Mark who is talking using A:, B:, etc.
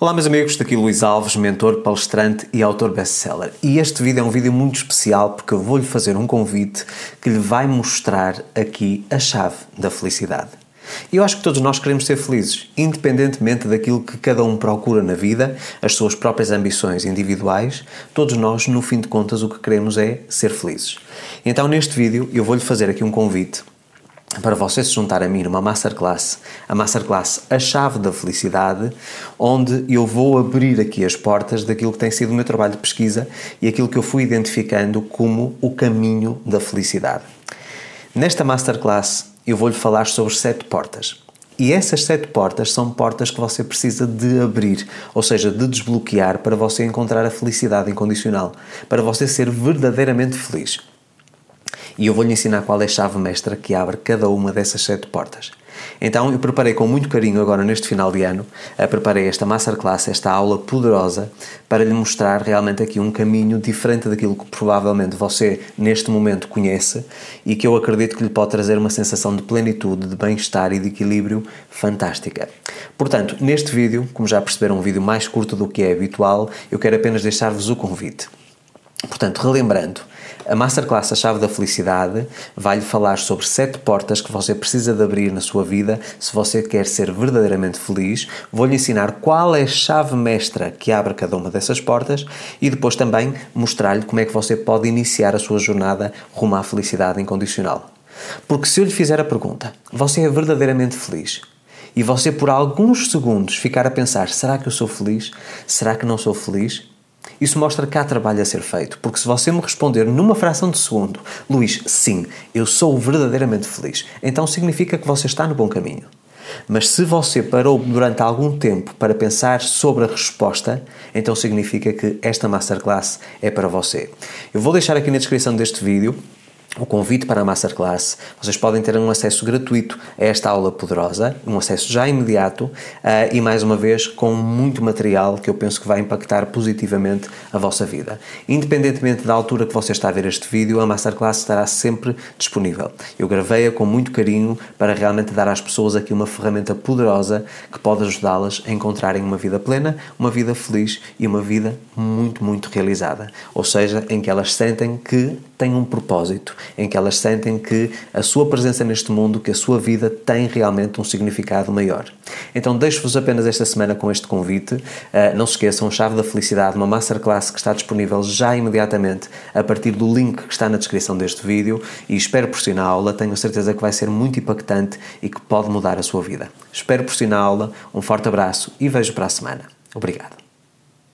A: Olá meus amigos, daqui Luís Alves, mentor, palestrante e autor best-seller. E este vídeo é um vídeo muito especial porque eu vou-lhe fazer um convite que lhe vai mostrar aqui a chave da felicidade. Eu acho que todos nós queremos ser felizes, independentemente daquilo que cada um procura na vida, as suas próprias ambições individuais, todos nós, no fim de contas, o que queremos é ser felizes. Então, neste vídeo, eu vou-lhe fazer aqui um convite para você se juntar a mim numa masterclass, a masterclass A Chave da Felicidade, onde eu vou abrir aqui as portas daquilo que tem sido o meu trabalho de pesquisa e aquilo que eu fui identificando como o caminho da felicidade. Nesta masterclass eu vou-lhe falar sobre sete portas. E essas sete portas são portas que você precisa de abrir, ou seja, de desbloquear para você encontrar a felicidade incondicional, para você ser verdadeiramente feliz e eu vou-lhe ensinar qual é a chave mestra que abre cada uma dessas sete portas. Então eu preparei com muito carinho agora neste final de ano, eh, preparei esta masterclass, esta aula poderosa, para lhe mostrar realmente aqui um caminho diferente daquilo que provavelmente você neste momento conhece e que eu acredito que lhe pode trazer uma sensação de plenitude, de bem-estar e de equilíbrio fantástica. Portanto, neste vídeo, como já perceberam, um vídeo mais curto do que é habitual, eu quero apenas deixar-vos o convite. Portanto, relembrando, a Masterclass A Chave da Felicidade vai-lhe falar sobre sete portas que você precisa de abrir na sua vida se você quer ser verdadeiramente feliz. Vou-lhe ensinar qual é a chave mestra que abre cada uma dessas portas e depois também mostrar-lhe como é que você pode iniciar a sua jornada rumo à felicidade incondicional. Porque se eu lhe fizer a pergunta, você é verdadeiramente feliz? E você por alguns segundos ficar a pensar, será que eu sou feliz? Será que não sou feliz? Isso mostra que há trabalho a ser feito, porque se você me responder numa fração de segundo, Luís, sim, eu sou verdadeiramente feliz, então significa que você está no bom caminho. Mas se você parou durante algum tempo para pensar sobre a resposta, então significa que esta masterclass é para você. Eu vou deixar aqui na descrição deste vídeo o convite para a Masterclass. Vocês podem ter um acesso gratuito a esta aula poderosa, um acesso já imediato uh, e, mais uma vez, com muito material que eu penso que vai impactar positivamente a vossa vida. Independentemente da altura que você está a ver este vídeo, a Masterclass estará sempre disponível. Eu gravei-a com muito carinho para realmente dar às pessoas aqui uma ferramenta poderosa que pode ajudá-las a encontrarem uma vida plena, uma vida feliz e uma vida muito, muito realizada. Ou seja, em que elas sentem que têm um propósito em que elas sentem que a sua presença neste mundo, que a sua vida tem realmente um significado maior. Então deixo-vos apenas esta semana com este convite. Uh, não se esqueçam, Chave da Felicidade, uma masterclass que está disponível já imediatamente a partir do link que está na descrição deste vídeo e espero por si na aula, tenho certeza que vai ser muito impactante e que pode mudar a sua vida. Espero por si na aula, um forte abraço e vejo para a semana. Obrigado.